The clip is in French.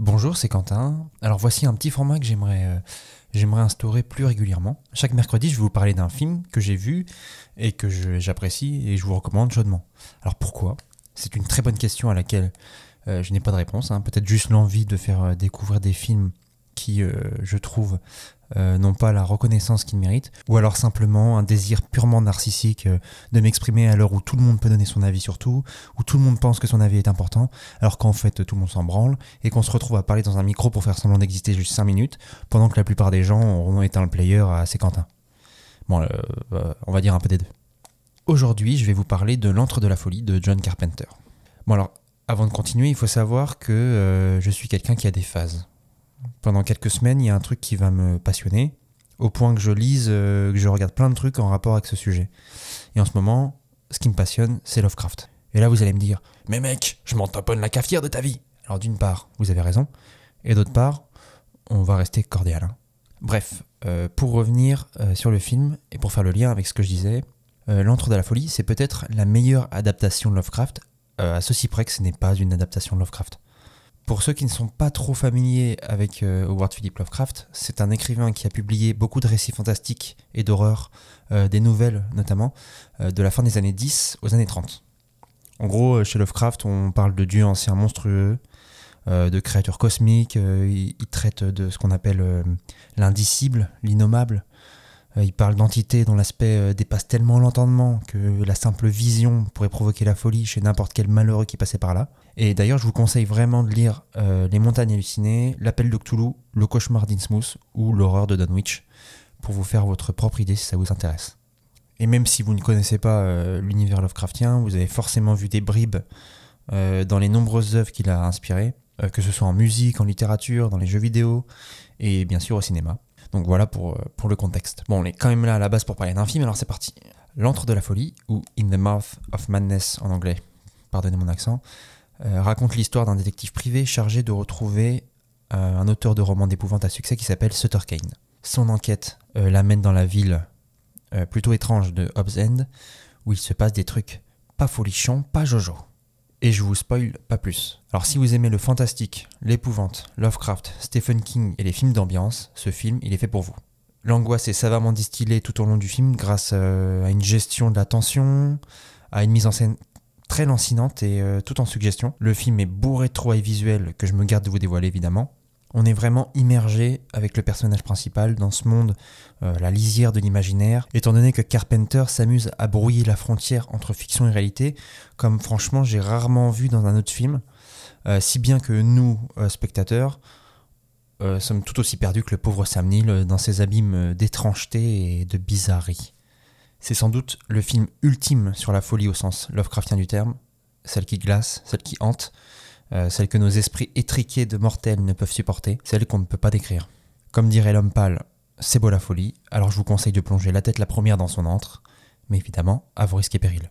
Bonjour, c'est Quentin. Alors voici un petit format que j'aimerais euh, j'aimerais instaurer plus régulièrement. Chaque mercredi, je vais vous parler d'un film que j'ai vu et que j'apprécie et je vous recommande chaudement. Alors pourquoi? C'est une très bonne question à laquelle euh, je n'ai pas de réponse. Hein. Peut-être juste l'envie de faire euh, découvrir des films qui, je trouve, euh, n'ont pas la reconnaissance qu'ils méritent, ou alors simplement un désir purement narcissique euh, de m'exprimer à l'heure où tout le monde peut donner son avis sur tout, où tout le monde pense que son avis est important, alors qu'en fait tout le monde s'en branle, et qu'on se retrouve à parler dans un micro pour faire semblant d'exister juste 5 minutes, pendant que la plupart des gens ont éteint le player à ses Quentin. Bon, euh, on va dire un peu des deux. Aujourd'hui, je vais vous parler de L'Antre de la Folie de John Carpenter. Bon alors, avant de continuer, il faut savoir que je suis quelqu'un qui a des phases pendant quelques semaines, il y a un truc qui va me passionner, au point que je lise, euh, que je regarde plein de trucs en rapport avec ce sujet. Et en ce moment, ce qui me passionne, c'est Lovecraft. Et là, vous allez me dire, mais mec, je m'en taponne la cafetière de ta vie. Alors d'une part, vous avez raison, et d'autre part, on va rester cordial. Hein. Bref, euh, pour revenir euh, sur le film, et pour faire le lien avec ce que je disais, L'Antre de la Folie, c'est peut-être la meilleure adaptation de Lovecraft, à ceci près que ce n'est pas une adaptation de Lovecraft. Pour ceux qui ne sont pas trop familiers avec euh, Howard Philip Lovecraft, c'est un écrivain qui a publié beaucoup de récits fantastiques et d'horreur, euh, des nouvelles notamment, euh, de la fin des années 10 aux années 30. En gros, chez Lovecraft, on parle de dieux anciens monstrueux, de créatures cosmiques, il, il, traite de ce qu'on appelle l'indicible, l'innommable, euh, il parle d'entités dont l'aspect euh, dépasse tellement l'entendement que la simple vision pourrait provoquer la folie chez n'importe quel malheureux qui passait par là. Et d'ailleurs, je vous conseille vraiment de lire euh, Les Montagnes hallucinées, L'Appel de Cthulhu, Le Cauchemar d'Innsmouth ou L'Horreur de Dunwich pour vous faire votre propre idée si ça vous intéresse. Et même si vous ne connaissez pas l'univers Lovecraftien, vous avez forcément vu des bribes dans les nombreuses œuvres qu'il a inspirées, que ce soit en musique, en littérature, dans les jeux vidéo et bien sûr au cinéma. Donc voilà pour, euh, pour le contexte. Bon, on est quand même là à la base pour parler d'un film, alors c'est parti. L'antre de la folie, ou In the Mouth of Madness en anglais, pardonnez mon accent, euh, raconte l'histoire d'un détective privé chargé de retrouver euh, un auteur de romans d'épouvante à succès qui s'appelle Sutter Kane. Son enquête l'amène dans la ville plutôt étrange de Hobbs End, où il se passe des trucs pas folichons, pas jojo. Et je vous spoil pas plus. Alors si vous aimez le fantastique, l'épouvante, Lovecraft, Stephen King et les films d'ambiance, ce film, il est fait pour vous. L'angoisse est savamment distillée tout au long du film grâce euh, à une gestion de la tension, à une mise en scène très lancinante et euh, tout en suggestion. Le film est bourré de trouvailles visuelles que je me garde de vous dévoiler évidemment. On est vraiment immergé avec le personnage principal dans ce monde, euh, la lisière de l'imaginaire, étant donné que Carpenter s'amuse à brouiller la frontière entre fiction et réalité, comme franchement j'ai rarement vu dans un autre film, euh, si bien que nous, euh, spectateurs, sommes tout aussi perdus que le pauvre Sam Neill dans ses abîmes d'étrangeté et de bizarrerie. C'est sans doute le film ultime sur la folie au sens Lovecraftien du terme, celle qui glace, celle qui hante, euh, celle que nos esprits étriqués de mortels ne peuvent supporter, celle qu'on ne peut pas décrire. Comme dirait l'homme pâle, c'est beau la folie, alors je vous conseille de plonger la tête la première dans son antre, mais évidemment à vos risques et périls.